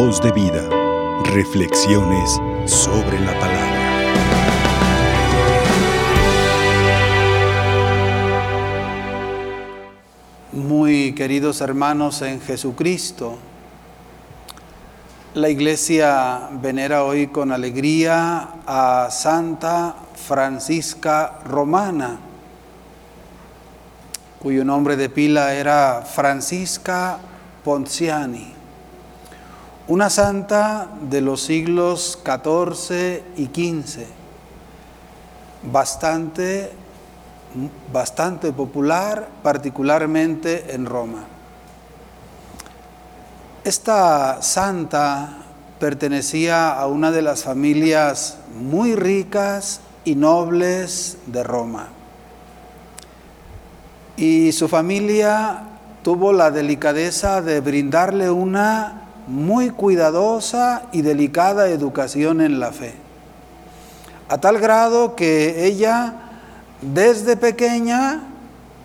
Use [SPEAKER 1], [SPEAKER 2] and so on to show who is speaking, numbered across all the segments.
[SPEAKER 1] Voz de vida. Reflexiones sobre la palabra.
[SPEAKER 2] Muy queridos hermanos en Jesucristo, la iglesia venera hoy con alegría a Santa Francisca Romana, cuyo nombre de pila era Francisca Ponciani, una santa de los siglos XIV y XV, bastante, bastante popular, particularmente en Roma. Esta santa pertenecía a una de las familias muy ricas y nobles de Roma. Y su familia tuvo la delicadeza de brindarle una muy cuidadosa y delicada educación en la fe. A tal grado que ella desde pequeña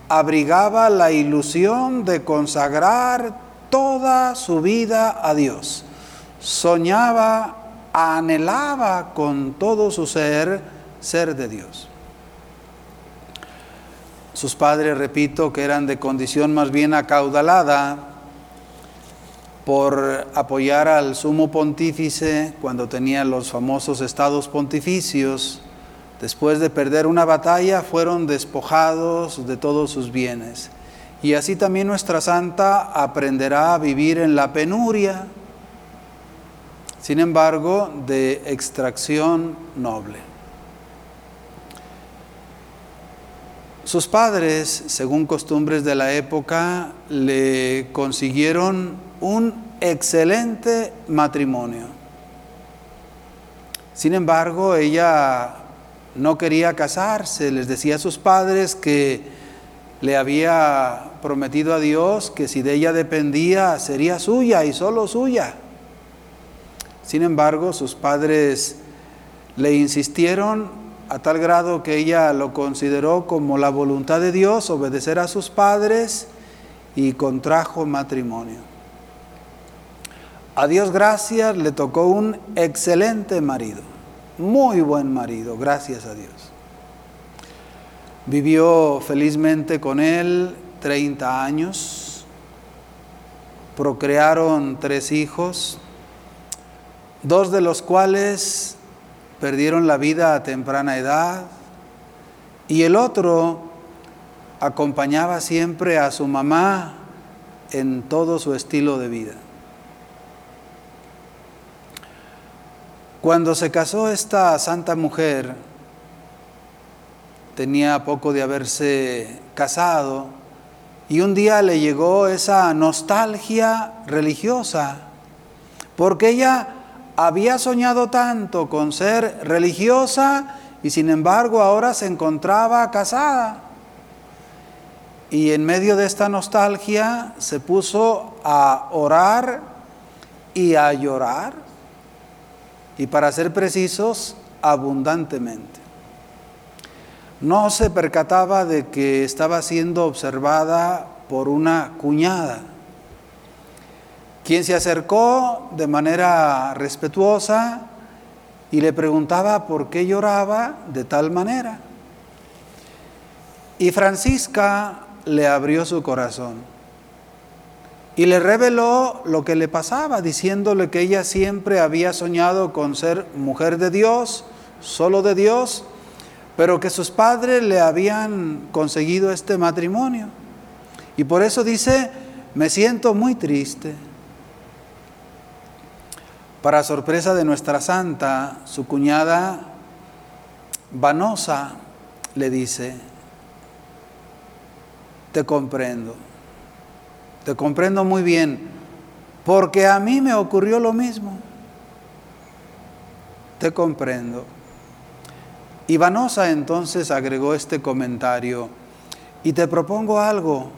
[SPEAKER 2] abrigaba la ilusión de consagrar toda su vida a Dios. Soñaba, anhelaba con todo su ser ser de Dios. Sus padres, repito, que eran de condición más bien acaudalada por apoyar al sumo pontífice cuando tenía los famosos estados pontificios, después de perder una batalla fueron despojados de todos sus bienes. Y así también nuestra santa aprenderá a vivir en la penuria, sin embargo, de extracción noble. Sus padres, según costumbres de la época, le consiguieron un excelente matrimonio. Sin embargo, ella no quería casarse, les decía a sus padres que le había prometido a Dios que si de ella dependía sería suya y solo suya. Sin embargo, sus padres le insistieron a tal grado que ella lo consideró como la voluntad de Dios obedecer a sus padres y contrajo matrimonio. A Dios gracias le tocó un excelente marido, muy buen marido, gracias a Dios. Vivió felizmente con él 30 años, procrearon tres hijos, dos de los cuales perdieron la vida a temprana edad y el otro acompañaba siempre a su mamá en todo su estilo de vida. Cuando se casó esta santa mujer, tenía poco de haberse casado y un día le llegó esa nostalgia religiosa, porque ella había soñado tanto con ser religiosa y sin embargo ahora se encontraba casada. Y en medio de esta nostalgia se puso a orar y a llorar, y para ser precisos, abundantemente no se percataba de que estaba siendo observada por una cuñada, quien se acercó de manera respetuosa y le preguntaba por qué lloraba de tal manera. Y Francisca le abrió su corazón y le reveló lo que le pasaba, diciéndole que ella siempre había soñado con ser mujer de Dios, solo de Dios, pero que sus padres le habían conseguido este matrimonio. Y por eso dice, me siento muy triste. Para sorpresa de nuestra santa, su cuñada Vanosa le dice, te comprendo, te comprendo muy bien, porque a mí me ocurrió lo mismo. Te comprendo. Ivanosa entonces agregó este comentario y te propongo algo.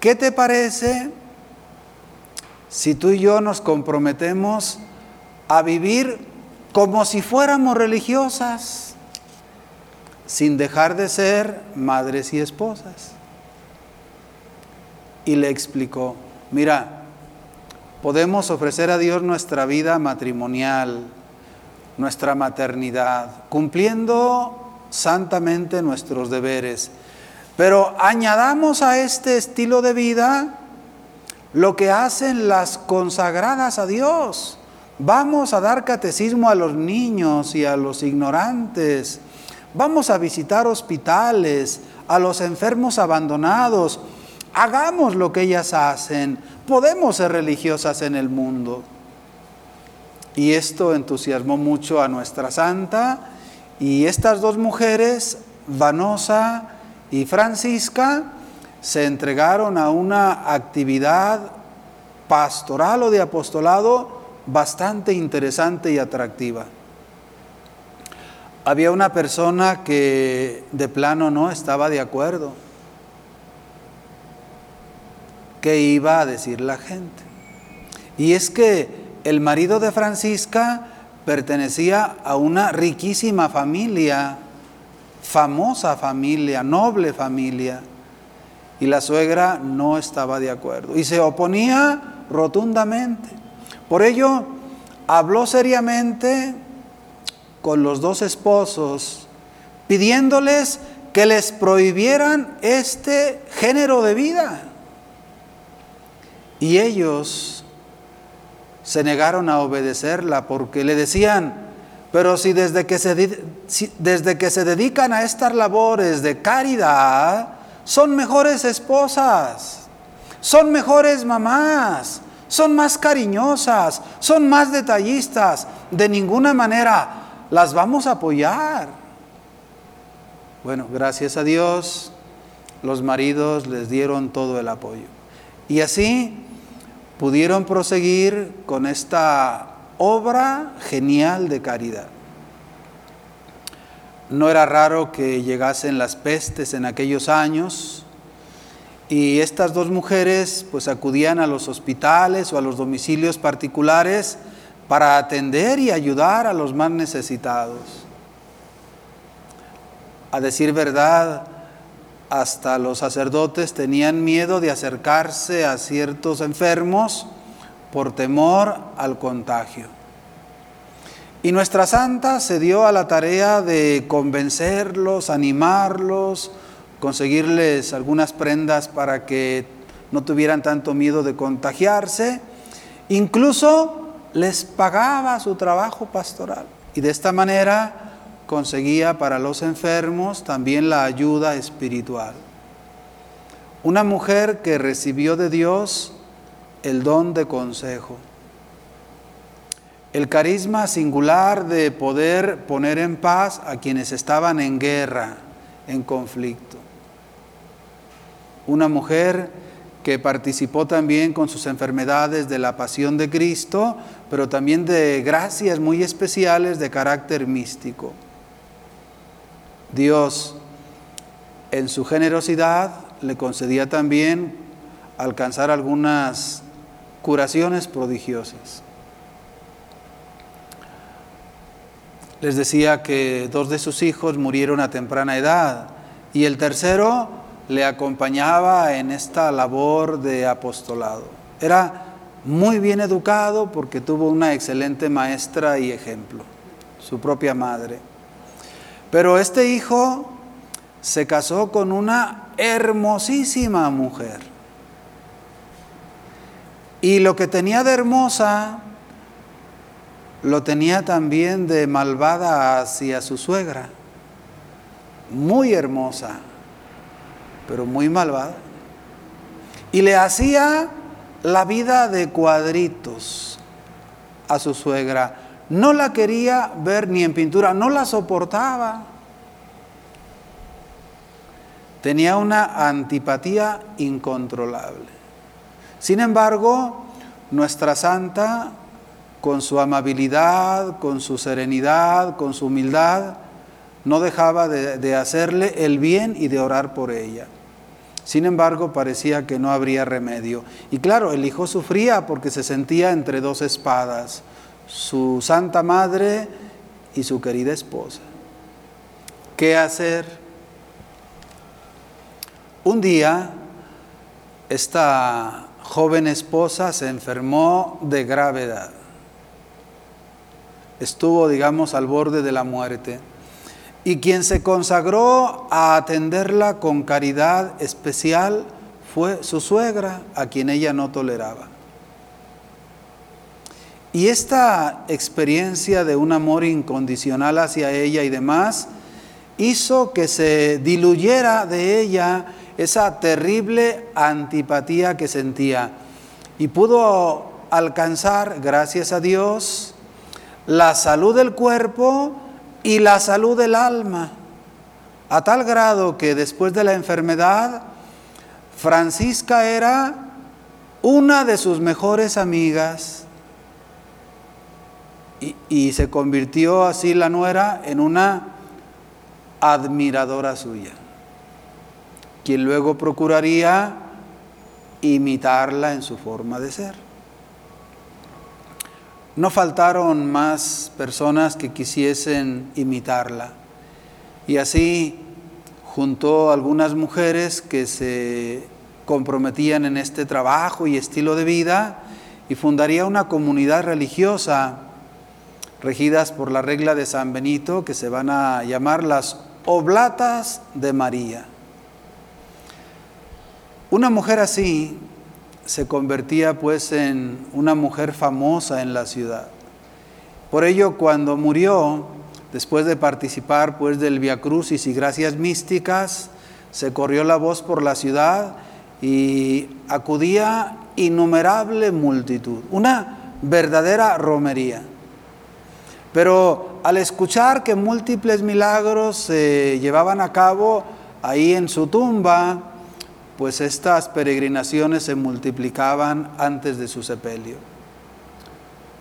[SPEAKER 2] ¿Qué te parece si tú y yo nos comprometemos a vivir como si fuéramos religiosas, sin dejar de ser madres y esposas? Y le explicó, mira, podemos ofrecer a Dios nuestra vida matrimonial, nuestra maternidad, cumpliendo santamente nuestros deberes. Pero añadamos a este estilo de vida lo que hacen las consagradas a Dios. Vamos a dar catecismo a los niños y a los ignorantes. Vamos a visitar hospitales, a los enfermos abandonados. Hagamos lo que ellas hacen. Podemos ser religiosas en el mundo. Y esto entusiasmó mucho a nuestra santa. Y estas dos mujeres, Vanosa y Francisca, se entregaron a una actividad pastoral o de apostolado bastante interesante y atractiva. Había una persona que de plano no estaba de acuerdo. ¿Qué iba a decir la gente? Y es que el marido de Francisca pertenecía a una riquísima familia, famosa familia, noble familia y la suegra no estaba de acuerdo y se oponía rotundamente. Por ello, habló seriamente con los dos esposos, pidiéndoles que les prohibieran este género de vida. Y ellos se negaron a obedecerla porque le decían, pero si desde que se, desde que se dedican a estas labores de caridad, son mejores esposas, son mejores mamás, son más cariñosas, son más detallistas. De ninguna manera las vamos a apoyar. Bueno, gracias a Dios, los maridos les dieron todo el apoyo. Y así pudieron proseguir con esta obra genial de caridad. No era raro que llegasen las pestes en aquellos años y estas dos mujeres pues acudían a los hospitales o a los domicilios particulares para atender y ayudar a los más necesitados. A decir verdad, hasta los sacerdotes tenían miedo de acercarse a ciertos enfermos por temor al contagio. Y nuestra santa se dio a la tarea de convencerlos, animarlos, conseguirles algunas prendas para que no tuvieran tanto miedo de contagiarse. Incluso les pagaba su trabajo pastoral. Y de esta manera conseguía para los enfermos también la ayuda espiritual. Una mujer que recibió de Dios el don de consejo el carisma singular de poder poner en paz a quienes estaban en guerra, en conflicto. Una mujer que participó también con sus enfermedades de la pasión de Cristo, pero también de gracias muy especiales de carácter místico. Dios, en su generosidad, le concedía también alcanzar algunas curaciones prodigiosas. Les decía que dos de sus hijos murieron a temprana edad y el tercero le acompañaba en esta labor de apostolado. Era muy bien educado porque tuvo una excelente maestra y ejemplo, su propia madre. Pero este hijo se casó con una hermosísima mujer. Y lo que tenía de hermosa lo tenía también de malvada hacia su suegra, muy hermosa, pero muy malvada. Y le hacía la vida de cuadritos a su suegra. No la quería ver ni en pintura, no la soportaba. Tenía una antipatía incontrolable. Sin embargo, nuestra santa con su amabilidad, con su serenidad, con su humildad, no dejaba de, hacerle el bien y de orar por ella. Sin embargo, parecía que no habría remedio. Y claro, el hijo sufría porque se sentía entre dos espadas, su santa madre y su querida esposa. ¿Qué hacer? Un día, esta joven esposa se enfermó de gravedad. Estuvo, digamos, al borde de la muerte. Y quien se consagró a atenderla con caridad especial fue su suegra, a quien ella no toleraba. Y esta experiencia de un amor incondicional hacia ella y demás hizo que se diluyera de ella esa terrible antipatía que sentía. Y pudo alcanzar, gracias a Dios, la salud del cuerpo y la salud del alma, a tal grado que después de la enfermedad, Francisca era una de sus mejores amigas y, se convirtió así la nuera en una admiradora suya, quien luego procuraría imitarla en su forma de ser. No faltaron más personas que quisiesen imitarla. Y así juntó algunas mujeres que se comprometían en este trabajo y estilo de vida y fundaría una comunidad religiosa regidas por la regla de San Benito que se van a llamar las Oblatas de María. Una mujer así se convertía pues en una mujer famosa en la ciudad. Por ello cuando murió, después de participar pues del Via Crucis y gracias místicas, se corrió la voz por la ciudad y acudía innumerable multitud, una verdadera romería. Pero al escuchar que múltiples milagros se llevaban a cabo ahí en su tumba, pues estas peregrinaciones se multiplicaban antes de su sepelio.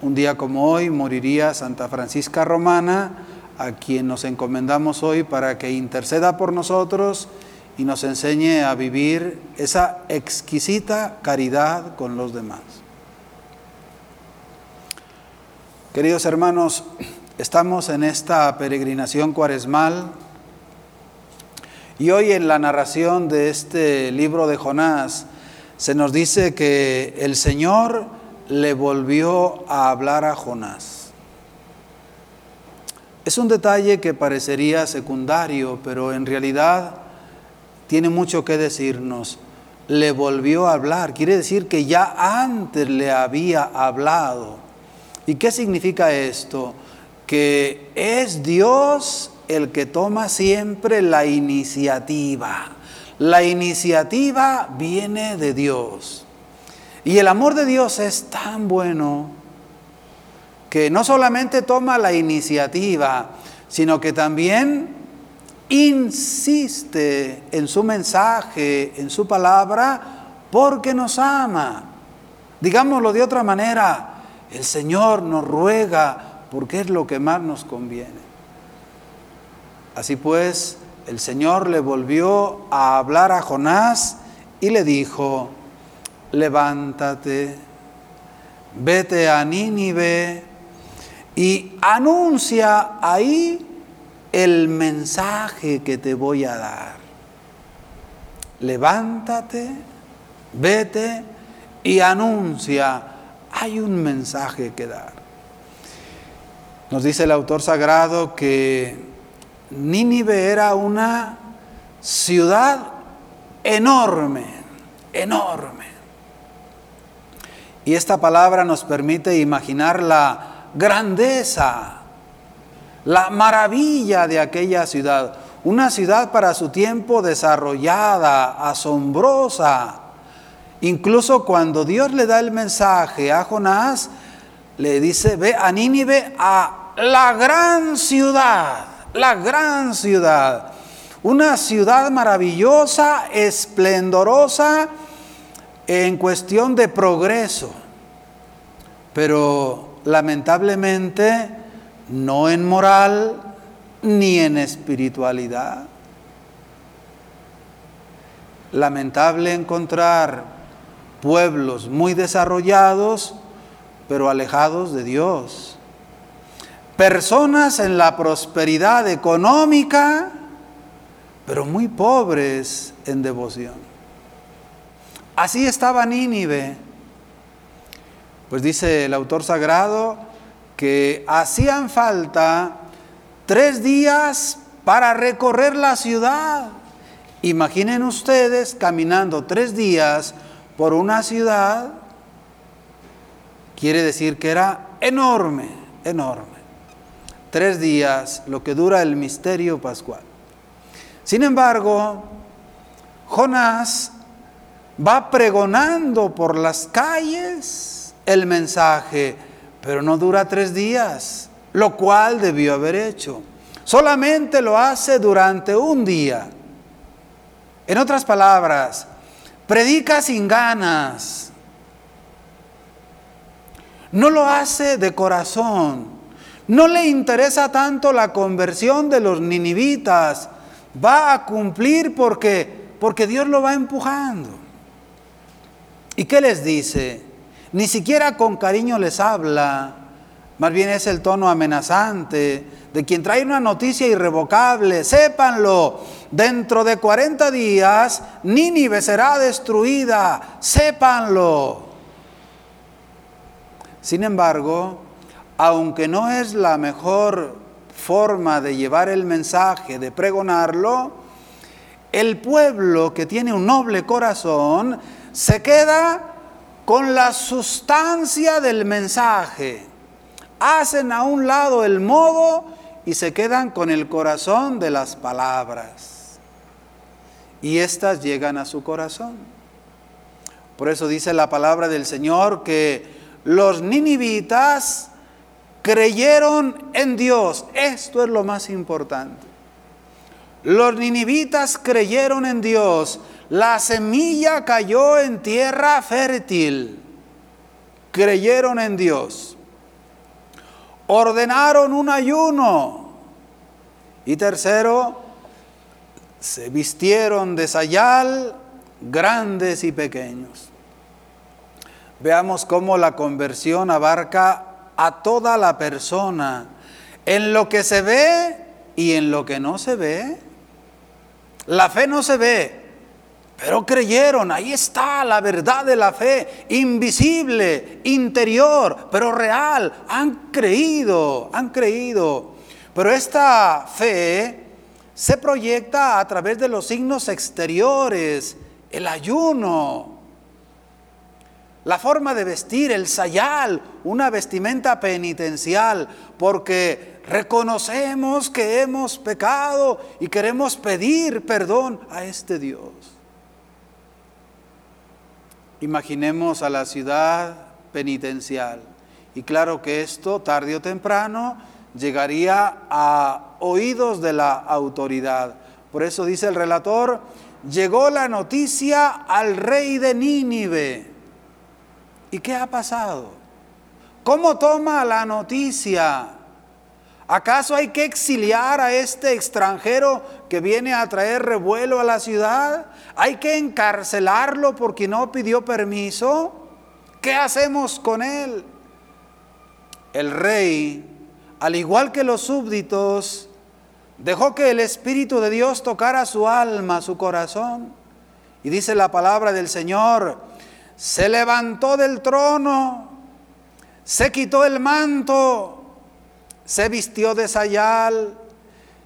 [SPEAKER 2] Un día como hoy moriría Santa Francisca Romana, a quien nos encomendamos hoy para que interceda por nosotros y nos enseñe a vivir esa exquisita caridad con los demás. Queridos hermanos, estamos en esta peregrinación cuaresmal y hoy en la narración de este libro de Jonás se nos dice que el Señor le volvió a hablar a Jonás. Es un detalle que parecería secundario, pero en realidad tiene mucho que decirnos. Le volvió a hablar, quiere decir que ya antes le había hablado ¿Y qué significa esto? Que es Dios el que toma siempre la iniciativa. La iniciativa viene de Dios. Y el amor de Dios es tan bueno que no solamente toma la iniciativa, sino que también insiste en su mensaje, en su palabra, porque nos ama. Digámoslo de otra manera, el Señor nos ruega porque es lo que más nos conviene. Así pues, el Señor le volvió a hablar a Jonás y le dijo, levántate, vete a Nínive y anuncia ahí el mensaje que te voy a dar. Levántate, vete y anuncia hay un mensaje que dar. Nos dice el autor sagrado que Nínive era una ciudad enorme, enorme. Y esta palabra nos permite imaginar la grandeza, la maravilla de aquella ciudad. Una ciudad para su tiempo desarrollada, asombrosa, Incluso cuando Dios le da el mensaje a Jonás, le dice, ve a Nínive, a la gran ciudad, la gran ciudad. Una ciudad maravillosa, esplendorosa en cuestión de progreso, pero lamentablemente no en moral ni en espiritualidad. Lamentable encontrar pueblos muy desarrollados, pero alejados de Dios. Personas en la prosperidad económica, pero muy pobres en devoción. Así estaba Nínive. Pues dice el autor sagrado que hacían falta tres días para recorrer la ciudad. Imaginen ustedes caminando tres días por una ciudad, quiere decir que era enorme, enorme. Tres días, lo que dura el misterio pascual. Sin embargo, Jonás va pregonando por las calles el mensaje, pero no dura tres días, lo cual debió haber hecho. Solamente lo hace durante un día. En otras palabras, predica sin ganas. No lo hace de corazón. No le interesa tanto la conversión de los ninivitas. Va a cumplir porque porque Dios lo va empujando. ¿Y qué les dice? Ni siquiera con cariño les habla, más bien es el tono amenazante de quien trae una noticia irrevocable. Sépanlo, dentro de 40 días Nínive será destruida, sépanlo. Sin embargo, aunque no es la mejor forma de llevar el mensaje, de pregonarlo, el pueblo que tiene un noble corazón se queda con la sustancia del mensaje. Hacen a un lado el modo y se quedan con el corazón de las palabras. Y éstas llegan a su corazón. Por eso dice la palabra del Señor que los ninivitas creyeron en Dios. Esto es lo más importante. Los ninivitas creyeron en Dios. La semilla cayó en tierra fértil. Creyeron en Dios. Ordenaron un ayuno. Y tercero, se vistieron de sayal grandes y pequeños. Veamos cómo la conversión abarca a toda la persona, en lo que se ve y en lo que no se ve. La fe no se ve, pero creyeron, ahí está la verdad de la fe, invisible, interior, pero real. Han creído, han creído. Pero esta fe se proyecta a través de los signos exteriores, el ayuno, la forma de vestir, el sayal, una vestimenta penitencial, porque reconocemos que hemos pecado y queremos pedir perdón a este Dios. Imaginemos a la ciudad penitencial. Y claro que esto, tarde o temprano, llegaría a oídos de la autoridad. Por eso dice el relator, llegó la noticia al rey de Nínive. ¿Y qué ha pasado? ¿Cómo toma la noticia? ¿Acaso hay que exiliar a este extranjero que viene a traer revuelo a la ciudad? ¿Hay que encarcelarlo porque no pidió permiso? ¿Qué hacemos con él? El rey, al igual que los súbditos, dejó que el Espíritu de Dios tocara su alma, su corazón. Y dice la palabra del Señor, se levantó del trono, se quitó el manto, se vistió de sayal,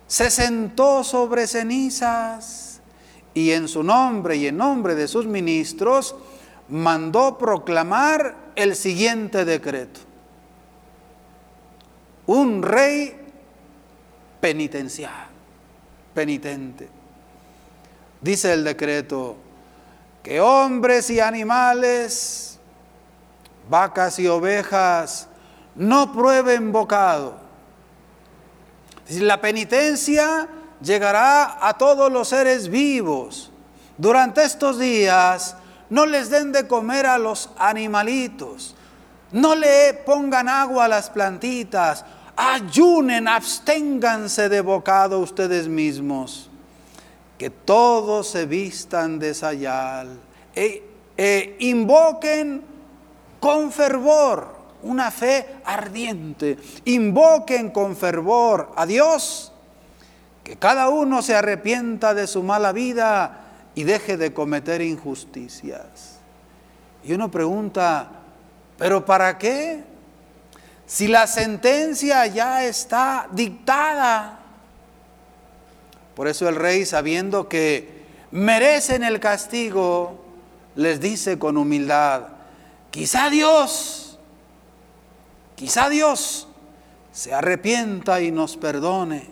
[SPEAKER 2] se sentó sobre cenizas y en su nombre y en nombre de sus ministros mandó proclamar el siguiente decreto. Un rey penitencial, penitente. Dice el decreto que hombres y animales, vacas y ovejas, no prueben bocado la penitencia llegará a todos los seres vivos. Durante estos días no les den de comer a los animalitos. No le pongan agua a las plantitas. Ayunen, absténganse de bocado ustedes mismos. Que todos se vistan de sayal. E, e invoquen con fervor una fe ardiente. Invoquen con fervor a Dios, que cada uno se arrepienta de su mala vida y deje de cometer injusticias. Y uno pregunta, ¿pero para qué? Si la sentencia ya está dictada. Por eso el rey, sabiendo que merecen el castigo, les dice con humildad, quizá Dios, quizá Dios se arrepienta y nos perdone,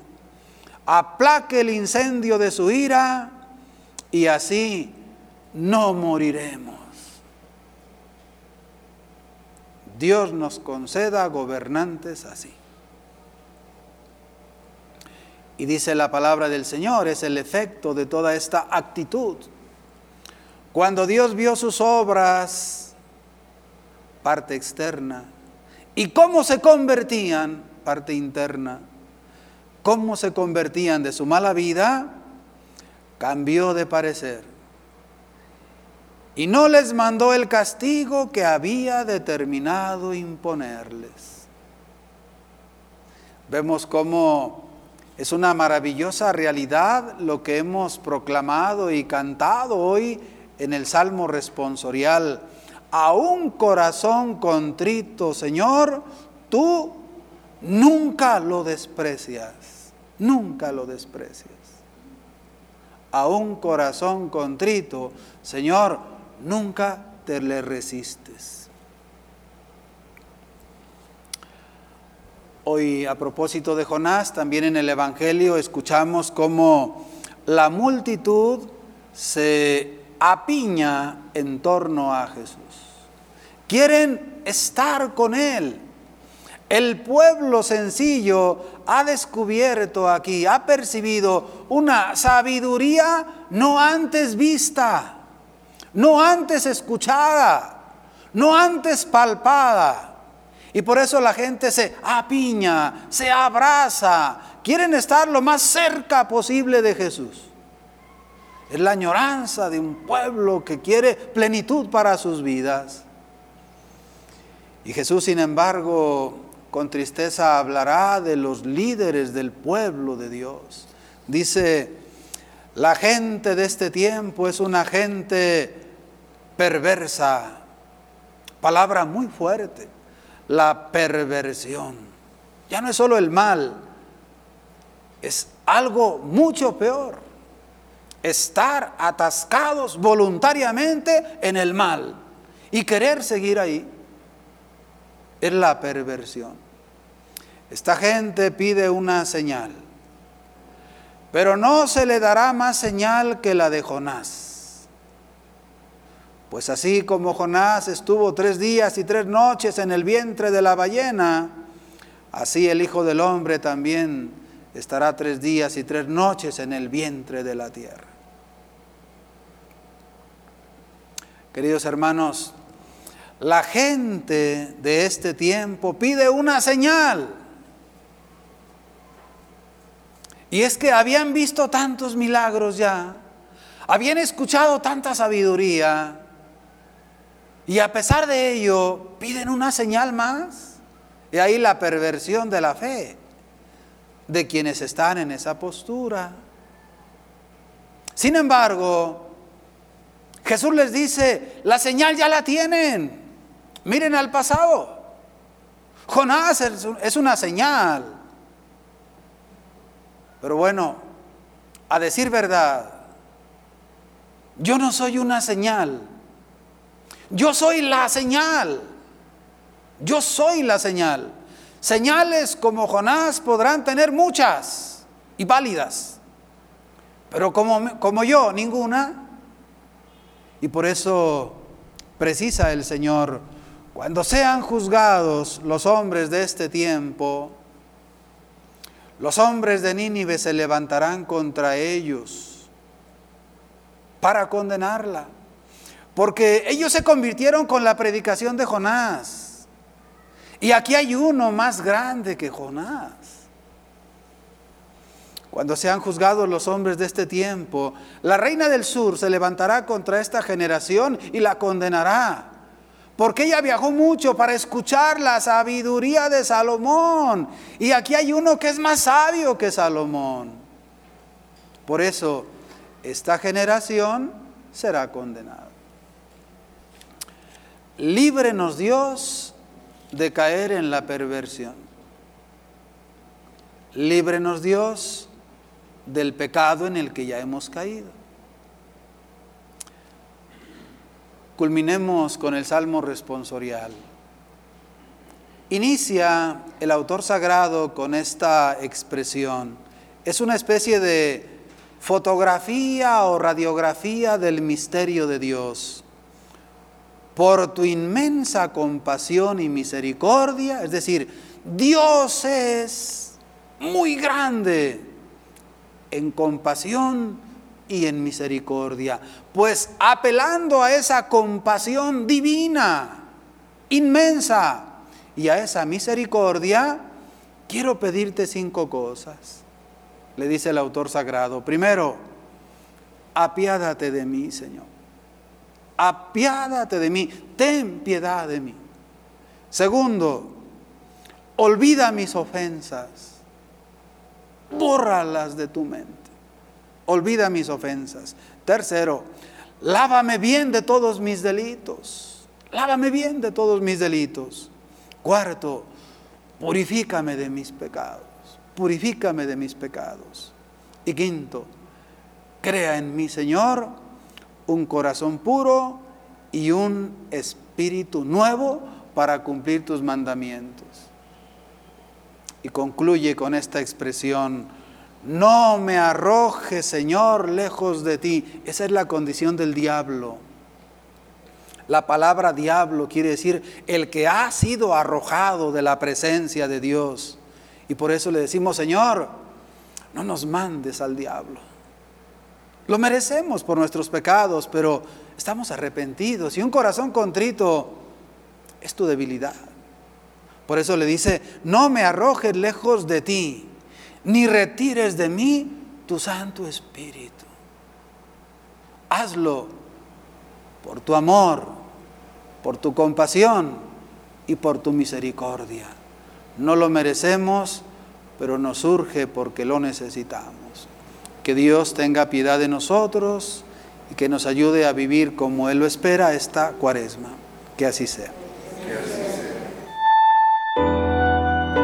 [SPEAKER 2] aplaque el incendio de su ira y así no moriremos. Dios nos conceda gobernantes así. Y dice la palabra del Señor, es el efecto de toda esta actitud. Cuando Dios vio sus obras, parte externa, y cómo se convertían, parte interna, cómo se convertían de su mala vida, cambió de parecer. Y no les mandó el castigo que había determinado imponerles. Vemos cómo es una maravillosa realidad lo que hemos proclamado y cantado hoy en el Salmo responsorial. A un corazón contrito, Señor, tú nunca lo desprecias, nunca lo desprecias. A un corazón contrito, Señor, nunca te le resistes. Hoy a propósito de Jonás, también en el Evangelio escuchamos cómo la multitud se apiña en torno a Jesús. Quieren estar con Él. El pueblo sencillo ha descubierto aquí, ha percibido una sabiduría no antes vista, no antes escuchada, no antes palpada y por eso la gente se apiña, se abraza, quieren estar lo más cerca posible de Jesús. Es la añoranza de un pueblo que quiere plenitud para sus vidas. Y Jesús, sin embargo, con tristeza hablará de los líderes del pueblo de Dios. Dice, la gente de este tiempo es una gente perversa, palabra muy fuerte la perversión. Ya no es solo el mal, es algo mucho peor. Estar atascados voluntariamente en el mal y querer seguir ahí es la perversión. Esta gente pide una señal, pero no se le dará más señal que la de Jonás. Pues así como Jonás estuvo tres días y tres noches en el vientre de la ballena, así el Hijo del Hombre también estará tres días y tres noches en el vientre de la tierra. Queridos hermanos, la gente de este tiempo pide una señal. Y es que habían visto tantos milagros ya, habían escuchado tanta sabiduría, y a pesar de ello, piden una señal más. Y ahí la perversión de la fe de quienes están en esa postura. Sin embargo, Jesús les dice, la señal ya la tienen. Miren al pasado. Jonás es una señal. Pero bueno, a decir verdad, yo no soy una señal. Yo soy la señal. Yo soy la señal. Señales como Jonás podrán tener muchas y válidas, pero como, como yo, ninguna. Y por eso precisa el Señor, cuando sean juzgados los hombres de este tiempo, los hombres de Nínive se levantarán contra ellos para condenarla. Porque ellos se convirtieron con la predicación de Jonás. Y aquí hay uno más grande que Jonás. Cuando sean juzgados los hombres de este tiempo, la reina del sur se levantará contra esta generación y la condenará. Porque ella viajó mucho para escuchar la sabiduría de Salomón. Y aquí hay uno que es más sabio que Salomón. Por eso, esta generación será condenada. líbrenos Dios de caer en la perversión. Líbrenos Dios del pecado en el que ya hemos caído. Culminemos con el Salmo responsorial. Inicia el autor sagrado con esta expresión. Es una especie de fotografía o radiografía del misterio de Dios. Por tu inmensa compasión y misericordia, es decir, Dios es muy grande en compasión y en misericordia. Pues apelando a esa compasión divina, inmensa, y a esa misericordia, quiero pedirte cinco cosas. Le dice el autor sagrado. Primero, apiádate de mí, Señor. Apiádate de mí. Ten piedad de mí. Segundo, olvida mis ofensas. Bórralas de tu mente. Olvida mis ofensas. Tercero, lávame bien de todos mis delitos. Lávame bien de todos mis delitos. Cuarto, purifícame de mis pecados, purifícame de mis pecados. Y quinto, crea en mí, Señor, un corazón puro y un espíritu nuevo para cumplir tus mandamientos. Y concluye con esta expresión, no me arroje, Señor, lejos de ti. Esa es la condición del diablo. La palabra diablo quiere decir el que ha sido arrojado de la presencia de Dios. Y por eso le decimos, Señor, no nos mandes al diablo. Lo merecemos por nuestros pecados, pero estamos arrepentidos y un corazón contrito es tu debilidad. Por eso le dice, no me arrojes lejos de ti, ni retires de mí tu Santo Espíritu. Hazlo por tu amor, por tu compasión y por tu misericordia. No lo merecemos, pero nos surge porque lo necesitamos. Que Dios tenga piedad de nosotros y que nos ayude a vivir como Él lo espera esta cuaresma. Que así sea.